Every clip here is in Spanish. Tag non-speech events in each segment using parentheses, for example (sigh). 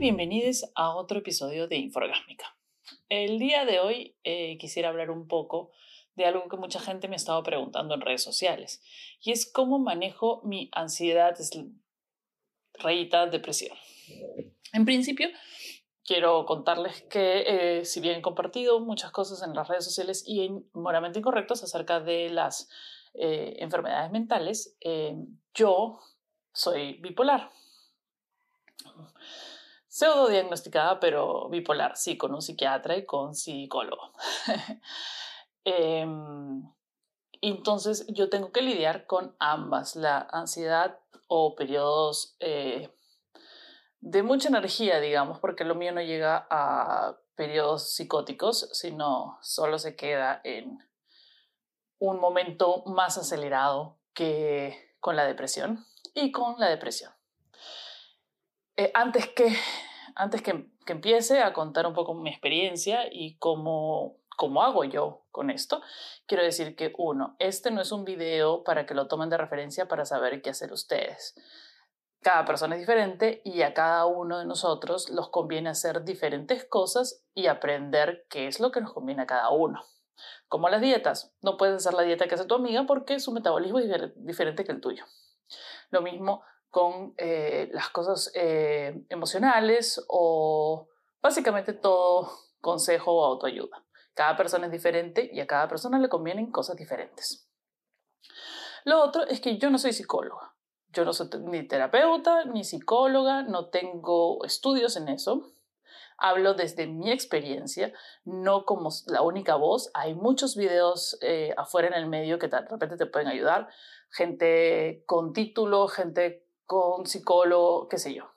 bienvenidos a otro episodio de Inforgásmica. El día de hoy eh, quisiera hablar un poco de algo que mucha gente me ha estado preguntando en redes sociales y es cómo manejo mi ansiedad, rayita, depresión. En principio, quiero contarles que eh, si bien he compartido muchas cosas en las redes sociales y en moralmente incorrectos acerca de las eh, enfermedades mentales, yo soy bipolar pseudo diagnosticada, pero bipolar, sí, con un psiquiatra y con psicólogo. (laughs) Em, entonces yo tengo que lidiar con ambas, la ansiedad o periodos eh, de mucha energía, digamos, porque lo mío no llega a periodos psicóticos, sino solo se queda en un momento más acelerado que con la depresión y con la depresión. Eh, antes que, antes que, empiece a contar un poco mi experiencia y cómo, cómo hago yo con esto, quiero decir que uno, este no es un video para que lo tomen de referencia para saber qué hacer ustedes. Cada persona es diferente y a cada uno de nosotros los conviene hacer diferentes cosas y aprender qué es lo que nos conviene a cada uno. Como las dietas, no puedes hacer la dieta que hace tu amiga porque su metabolismo es diferente que el tuyo. Lo mismo con eh, las cosas eh, emocionales o básicamente todo (laughs) consejo o autoayuda. Cada persona es diferente y a cada persona le convienen cosas diferentes. Lo otro es que yo no soy psicóloga. Yo no soy ni terapeuta ni psicóloga, no tengo estudios en eso. Hablo desde mi experiencia, no como la única voz. Hay muchos videos eh, afuera en el medio que de repente te pueden ayudar. Gente con título, gente con psicólogo, qué sé yo.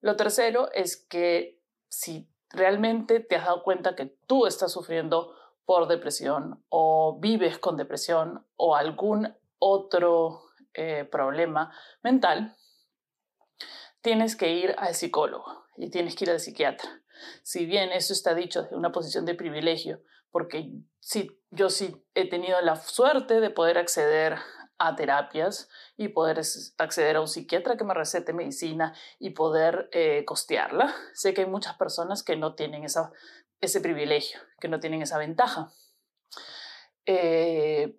Lo tercero es que si realmente te has dado cuenta que tú estás sufriendo por depresión o vives con depresión o algún otro eh, problema mental, tienes que ir al psicólogo y tienes que ir al psiquiatra. Si bien eso está dicho desde una posición de privilegio, porque sí, yo sí he tenido la suerte de poder acceder a terapias y poder acceder a un psiquiatra que me recete medicina y poder eh, costearla. Sé que hay muchas personas que no tienen esa, ese privilegio, que no tienen esa ventaja. Eh,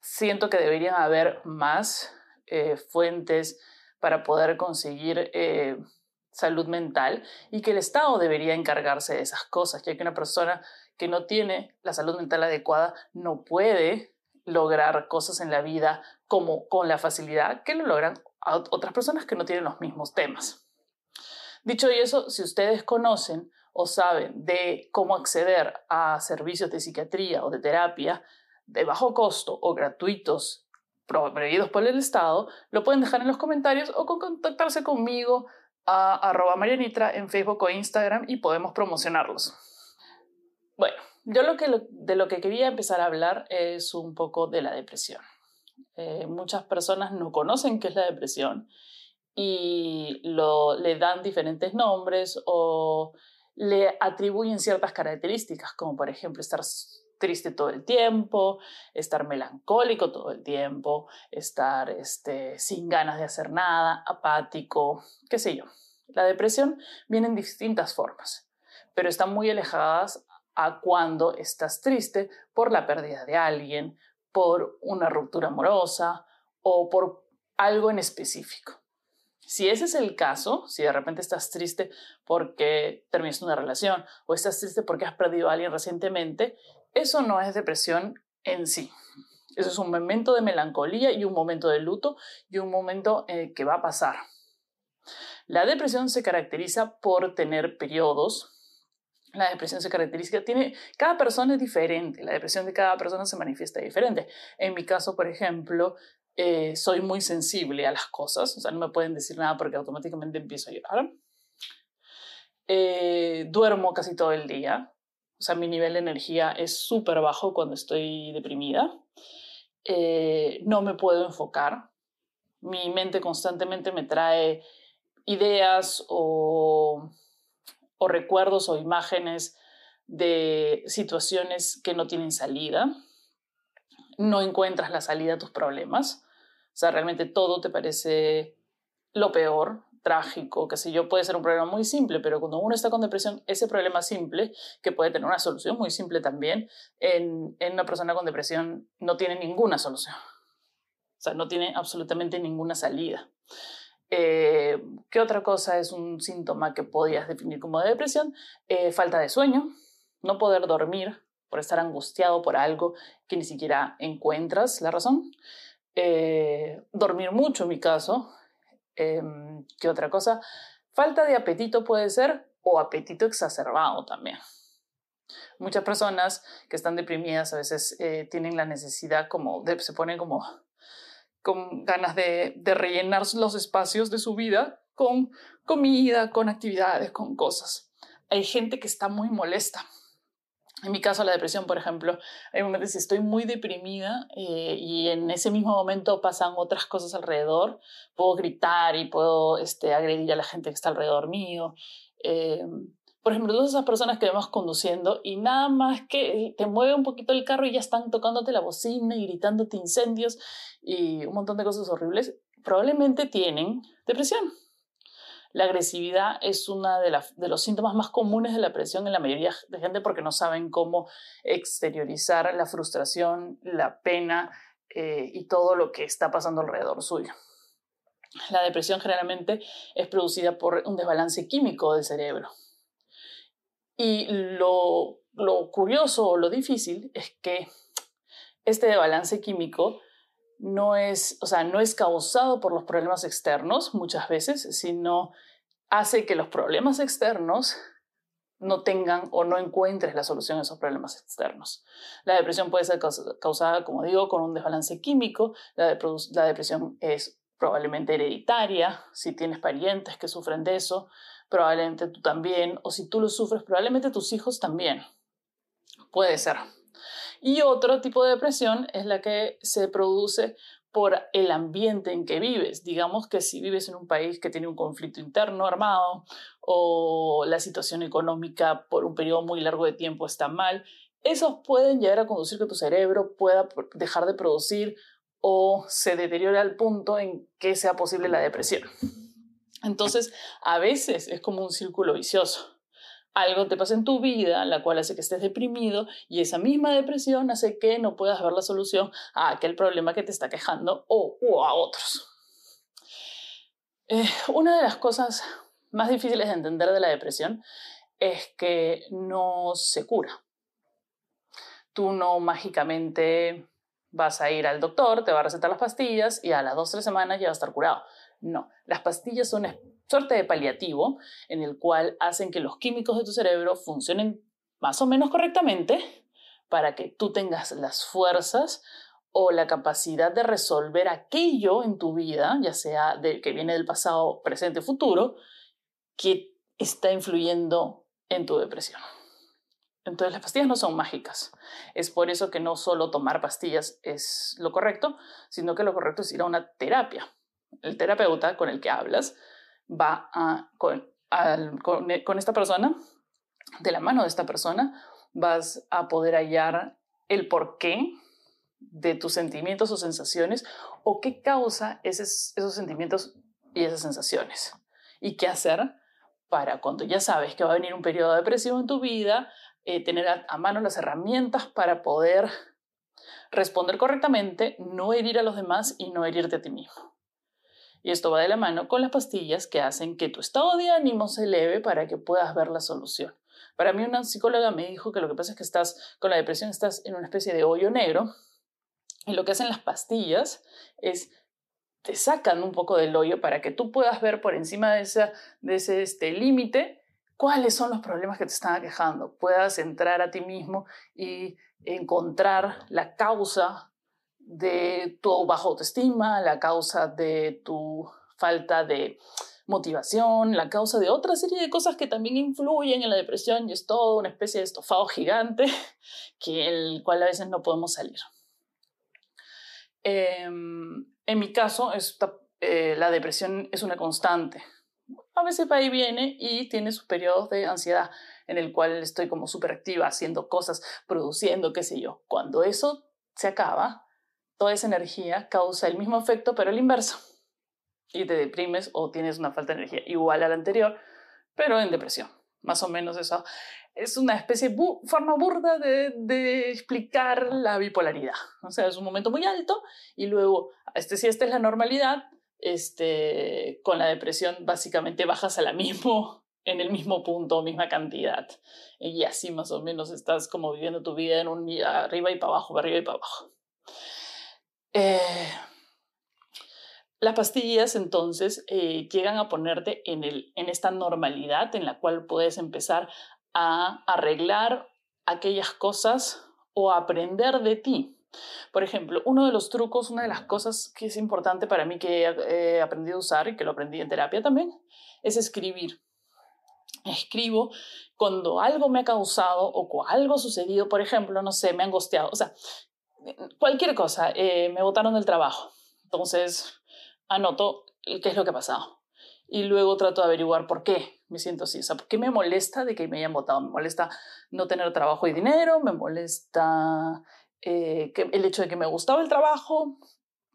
siento que deberían haber más eh, fuentes para poder conseguir salud mental y que el Estado debería encargarse de esas cosas, ya que una persona que no tiene la salud mental adecuada no puede lograr cosas en la vida como con la facilidad que lo logran otras personas que no tienen los mismos temas. Dicho eso, si ustedes conocen o saben de cómo acceder a servicios de psiquiatría o de terapia de bajo costo o gratuitos proveídos por el Estado, lo pueden dejar en los comentarios o contactarse conmigo a arroba marianitra en Facebook o Instagram y podemos promocionarlos. Bueno, yo lo que, de lo que quería empezar a hablar es un poco de la depresión. Eh, muchas personas no conocen qué es la depresión y lo, le dan diferentes nombres o le atribuyen ciertas características, como por ejemplo estar triste todo el tiempo, estar melancólico todo el tiempo, estar este, sin ganas de hacer nada, apático, qué sé yo. La depresión viene en distintas formas, pero están muy alejadas a cuando estás triste por la pérdida de alguien, por una ruptura amorosa o por algo en específico. Si ese es el caso, si de repente estás triste porque terminaste una relación o estás triste porque has perdido a alguien recientemente, eso no es depresión en sí. Eso es un momento de melancolía y un momento de luto y un momento que va a pasar. La depresión se caracteriza por tener periodos la depresión se caracteriza, tiene, cada persona es diferente, la depresión de cada persona se manifiesta diferente. En mi caso, por ejemplo, eh, soy muy sensible a las cosas, o sea, no me pueden decir nada porque automáticamente empiezo a llorar. Eh, duermo casi todo el día, o sea, mi nivel de energía es súper bajo cuando estoy deprimida. Eh, no me puedo enfocar, mi mente constantemente me trae ideas o o recuerdos o imágenes de situaciones que no tienen salida. No encuentras la salida a tus problemas. O sea, realmente todo te parece lo peor. trágico, que yo, puede ser un problema muy simple, pero cuando uno está con depresión, ese problema simple, que puede tener una solución muy simple también, en, en una persona con depresión no tiene ninguna solución. O sea, no tiene absolutamente ninguna salida. Eh, ¿Qué otra cosa es un síntoma que podías definir como de depresión? Eh, falta de sueño, no poder dormir por estar angustiado por algo que ni siquiera encuentras la razón. Eh, dormir mucho en mi caso. Em, ¿Qué otra cosa? Falta de apetito puede ser o apetito exacerbado también. Muchas personas que están deprimidas a veces tienen la necesidad como de, se ponen como con ganas de, rellenar los espacios de su vida con comida, con actividades, con cosas. Hay gente que está muy molesta. En mi caso, la depresión, por ejemplo, hay momentos que estoy muy deprimida eh, y en ese mismo momento pasan otras cosas alrededor. Puedo gritar y puedo este, agredir a la gente que está alrededor mío. Eh, por ejemplo, todas esas personas que vemos conduciendo y nada más que te mueve un poquito el carro y ya están tocándote la bocina y gritándote incendios y un montón de cosas horribles, probablemente tienen depresión. La agresividad es uno de, de, los síntomas más comunes de la depresión en la mayoría de gente porque no saben cómo exteriorizar la frustración, la pena eh, y todo lo que está pasando alrededor suyo. La depresión generalmente es producida por un desbalance químico del cerebro. Y lo, curioso o lo difícil es que este balance químico no es, o sea, no es causado por los problemas externos muchas veces, sino hace que los problemas externos no tengan o no encuentres la solución a esos problemas externos. La depresión puede ser causada, como digo, con un desbalance químico. La depresión es probablemente hereditaria, si tienes parientes que sufren de eso probablemente tú también, o si tú lo sufres, probablemente tus hijos también. Puede ser. Y otro tipo de depresión es la que se produce por el ambiente en que vives. Digamos que si vives en un país que tiene un conflicto interno armado o la situación económica por un periodo muy largo de tiempo está mal, esos pueden llegar a conducir que tu cerebro pueda dejar de producir o se deteriore al punto en que sea posible la depresión. Entonces, a veces es como un círculo vicioso. Algo te pasa en tu vida, la cual hace que estés deprimido y esa misma depresión hace que no puedas ver la solución a aquel problema que te está quejando o, a otros. Eh, una de las cosas más difíciles de entender de la depresión es que no se cura. Tú no mágicamente vas a ir al doctor, te va a recetar las pastillas y a las dos o tres semanas ya vas a estar curado. No, las pastillas son una suerte de paliativo en el cual hacen que los químicos de tu cerebro funcionen más o menos correctamente para que tú tengas las fuerzas o la capacidad de resolver aquello en tu vida, ya sea de, que viene del pasado, presente, futuro, que está influyendo en tu depresión. Entonces las pastillas no son mágicas. Es por eso que no solo tomar pastillas es lo correcto, sino que lo correcto es ir a una terapia el terapeuta con el que hablas va a, con, con, esta persona, de la mano de esta persona, vas a poder hallar el porqué de tus sentimientos o sensaciones o qué causa esos, esos sentimientos y esas sensaciones. Y qué hacer para cuando ya sabes que va a venir un periodo depresivo en tu vida, eh, tener a, mano las herramientas para poder responder correctamente, no herir a los demás y no herirte a ti mismo. Y esto va de la mano con las pastillas que hacen que tu estado de ánimo se eleve para que puedas ver la solución. Para mí una psicóloga me dijo que lo que pasa es que estás con la depresión, estás en una especie de hoyo negro y lo que hacen las pastillas es te sacan un poco del hoyo para que tú puedas ver por encima de, esa, de ese este, límite cuáles son los problemas que te están aquejando. Puedas entrar a ti mismo y encontrar la causa de tu baja autoestima, la causa de tu falta de motivación, la causa de otra serie de cosas que también influyen en la depresión y es todo una especie de estofado gigante (laughs) que el cual a veces no podemos salir. Em, en mi caso, eh, la depresión es una constante. A veces va y viene y tiene sus periodos de ansiedad en el cual estoy como súper activa, haciendo cosas, produciendo, qué sé yo. Cuando eso se acaba, toda esa energía causa el mismo efecto, pero el inverso. y te deprimes o tienes una falta de energía igual a la anterior, pero en depresión. Más o menos eso es una especie de forma burda de, explicar la bipolaridad. O sea, es un momento muy alto y luego, este, si esta es la normalidad, este, con la depresión básicamente bajas a la mismo, en el mismo punto, misma cantidad. Y así más o menos estás como viviendo tu vida en un arriba y para abajo, arriba y para abajo. Eh, las pastillas entonces eh, llegan a ponerte en, el, en esta normalidad en la cual puedes empezar a arreglar aquellas cosas o aprender de ti. Por ejemplo, uno de los trucos, una de las cosas que es importante para mí que he aprendido a usar y que lo aprendí en terapia también, es escribir. Escribo cuando algo me ha causado o algo ha sucedido, por ejemplo, no sé, me han gosteado, o sea, cualquier cosa, eh, me botaron del trabajo. Entonces, anoto qué es lo que ha pasado. Y luego trato de averiguar por qué me siento así. O sea, ¿por qué me molesta de que me hayan votado? Me molesta no tener trabajo y dinero, me molesta eh, que el hecho de que me gustaba el trabajo,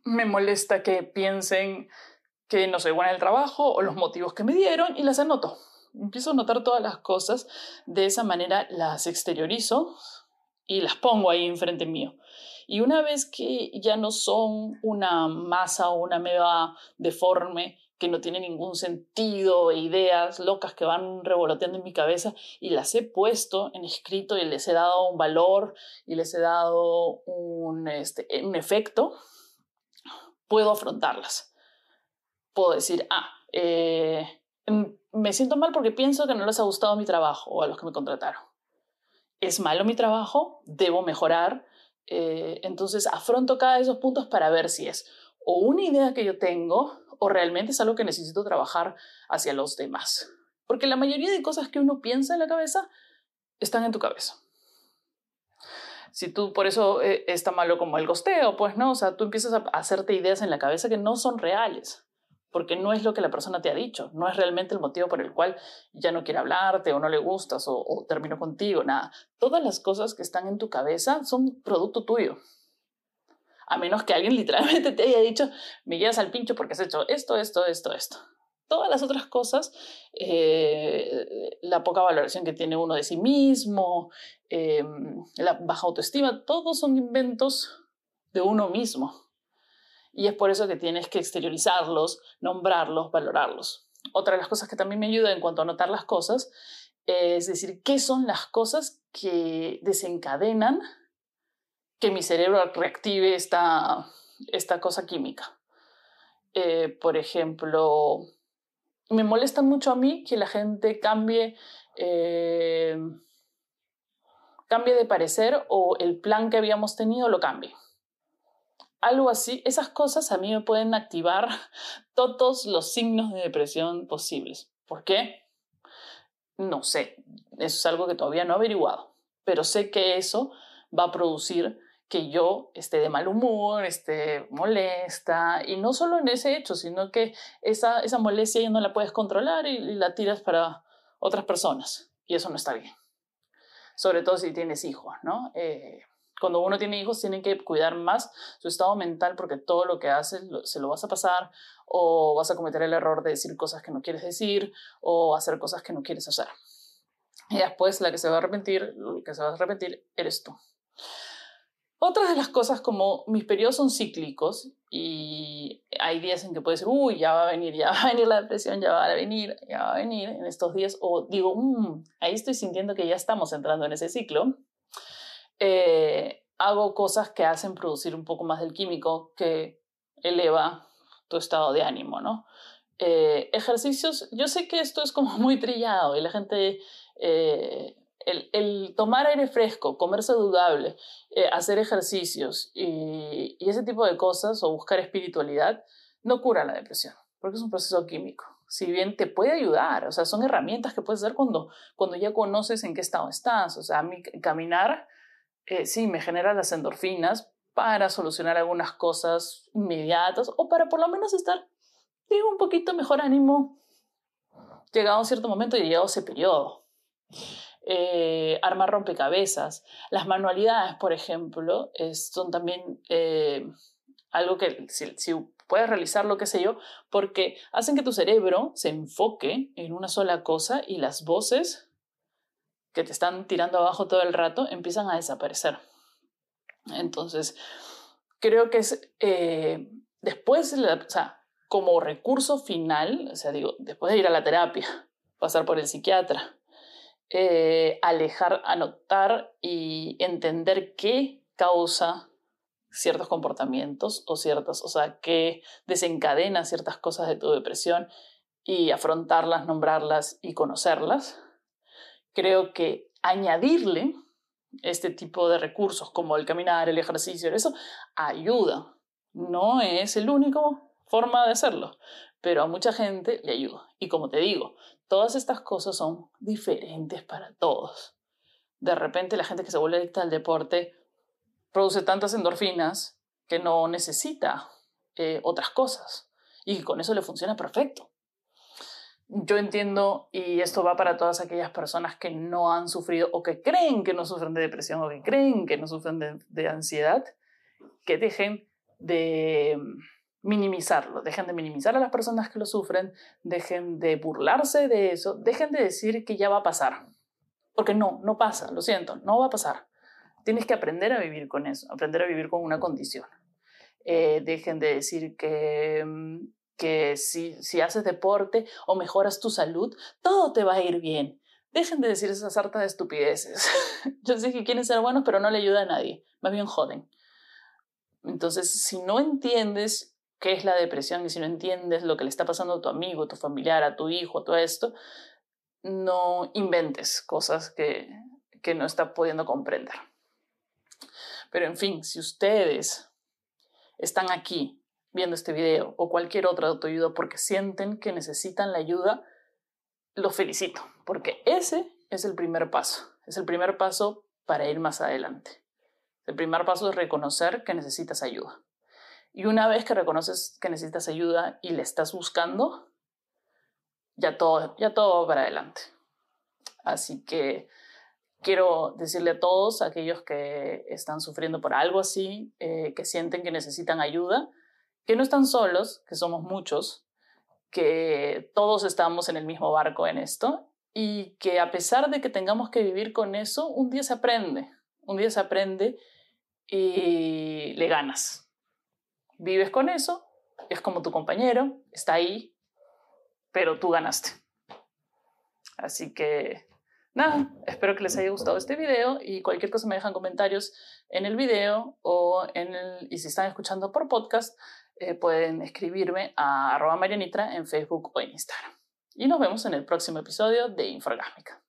me molesta que piensen que no soy buena en el trabajo o los motivos que me dieron y las anoto. Empiezo a notar todas las cosas, de esa manera las exteriorizo y las pongo ahí enfrente mío. Y una vez que ya no son una masa o una meba deforme que no tiene ningún sentido e ideas locas que van revoloteando en mi cabeza y las he puesto en escrito y les he dado un valor y les he dado un, este, un efecto, puedo afrontarlas. Puedo decir, ah, eh, me siento mal porque pienso que no les ha gustado mi trabajo o a los que me contrataron. Es malo mi trabajo, debo mejorar, eh, entonces afronto cada de esos puntos para ver si es o una idea que yo tengo o realmente es algo que necesito trabajar hacia los demás. Porque la mayoría de cosas que uno piensa en la cabeza están en tu cabeza. Si tú, por eso eh, está malo como el gosteo, pues no, o sea, tú empiezas a hacerte ideas en la cabeza que no son reales, porque no es lo que la persona te ha dicho, no es realmente el motivo por el cual ya no quiere hablarte o no le gustas o, o terminó contigo, nada. Todas las cosas que están en tu cabeza son producto tuyo a menos que alguien (laughs) literalmente te haya dicho, me llevas al pincho porque has hecho esto, esto, esto, esto. Todas las otras cosas, eh, la poca valoración que tiene uno de sí mismo, em, la baja autoestima, todos son inventos de uno mismo. Y es por eso que tienes que exteriorizarlos, nombrarlos, valorarlos. Otra de las cosas que también me ayuda en cuanto a notar las cosas es decir, qué son las cosas que desencadenan que mi cerebro reactive esta, esta cosa química. Eh, por ejemplo, me molesta mucho a mí que la gente cambie, eh, cambie de parecer o el plan que habíamos tenido lo cambie. Algo así, esas cosas a mí me pueden activar (laughs) todos los signos de depresión posibles. ¿Por qué? No sé, eso es algo que todavía no he averiguado, pero sé que eso va a producir que yo esté de mal humor, esté molesta, y no solo en ese hecho, sino que esa, esa molestia ya no la puedes controlar y, la tiras para otras personas, y eso no está bien. Sobre todo si tienes hijos, ¿no? Eh, cuando uno tiene hijos, tiene que cuidar más su estado mental porque todo lo que haces se lo vas a pasar o vas a cometer el error de decir cosas que no quieres decir o hacer cosas que no quieres hacer. Y después la que se va a arrepentir, lo que se va a arrepentir eres tú. Otras de las cosas como mis periodos son cíclicos y hay días en que puede ser, uy, ya va a venir, ya va a venir la depresión, ya va a venir, ya va a venir en estos días, o digo, mmm, ahí estoy sintiendo que ya estamos entrando en ese ciclo. Eh, hago cosas que hacen producir un poco más del químico que eleva tu estado de ánimo, ¿no? Eh, ejercicios, yo sé que esto es como (laughs) muy trillado y la gente eh, el, tomar aire fresco, comer saludable, eh, hacer ejercicios y, ese tipo de cosas o buscar espiritualidad no cura la depresión, porque es un proceso químico. Si bien te puede ayudar, o sea, son herramientas que puedes hacer cuando, cuando ya conoces en qué estado estás. O sea, a mí caminar, eh, sí, me genera las endorfinas para solucionar algunas cosas inmediatas o para por lo menos estar, digo, un poquito mejor ánimo llegado a un cierto momento y llegado ese periodo eh, armar rompecabezas. Las manualidades, por ejemplo, son también eh, algo que si, puedes realizar lo que sé yo, porque hacen que tu cerebro se enfoque en una sola cosa y las voces que te están tirando abajo todo el rato empiezan a desaparecer. Entonces, creo que es eh, después, o sea, como recurso final, o sea, digo, después de ir a la terapia, (laughs) pasar por el psiquiatra, eh, alejar, anotar y entender qué causa ciertos comportamientos o ciertas, o sea, qué desencadena ciertas cosas de tu depresión y afrontarlas, nombrarlas y conocerlas. Creo que añadirle este tipo de recursos como el caminar, el ejercicio, eso ayuda. No es el único forma de hacerlo, pero a mucha gente le ayuda. Y como te digo, todas estas cosas son diferentes para todos. De repente la gente que se vuelve adicta al deporte produce tantas endorfinas que no necesita eh, otras cosas y con eso le funciona perfecto. Yo entiendo, y esto va para todas aquellas personas que no han sufrido o que creen que no sufren de depresión o que creen que no sufren de ansiedad, que dejen de minimizarlo, dejen de minimizar a las personas que lo sufren, dejen de burlarse de eso, dejen de decir que ya va a pasar, porque no, no pasa, lo siento, no va a pasar. Tienes que aprender a vivir con eso, aprender a vivir con una condición. Eh, dejen de decir que, mm, que si, si haces deporte o mejoras tu salud, todo te va a ir bien. Dejen de decir esas hartas de estupideces. (laughs) Yo sé que quieren ser buenos, pero no le ayuda a nadie. Más bien joden. Entonces, si no entiendes qué es la depresión y si no entiendes lo que le está pasando a tu amigo, a tu familiar, a tu hijo, todo esto, no inventes cosas que, que no está pudiendo comprender. Pero en fin, si ustedes están aquí viendo este video o cualquier otra autoayuda porque sienten que necesitan la ayuda, los felicito, porque ese es el primer paso, es el primer paso para ir más adelante. El primer paso es reconocer que necesitas ayuda. Y una vez que reconoces que necesitas ayuda y le estás buscando, ya todo, ya todo va para adelante. Así que quiero decirle a todos aquellos que están sufriendo por algo así, eh, que sienten que necesitan ayuda, que no están solos, que somos muchos, que todos estamos en el mismo barco en esto y que a pesar de que tengamos que vivir con eso, un día se aprende, un día se aprende y le ganas vives con eso, es como tu compañero, está ahí, pero tú ganaste. Así que nada, espero que les haya gustado este video y cualquier cosa me dejan comentarios en el video o en el, y si están escuchando por podcast, eh, pueden escribirme a arroba marianitra en Facebook o en Instagram. Y nos vemos en el próximo episodio de Inforgásmica.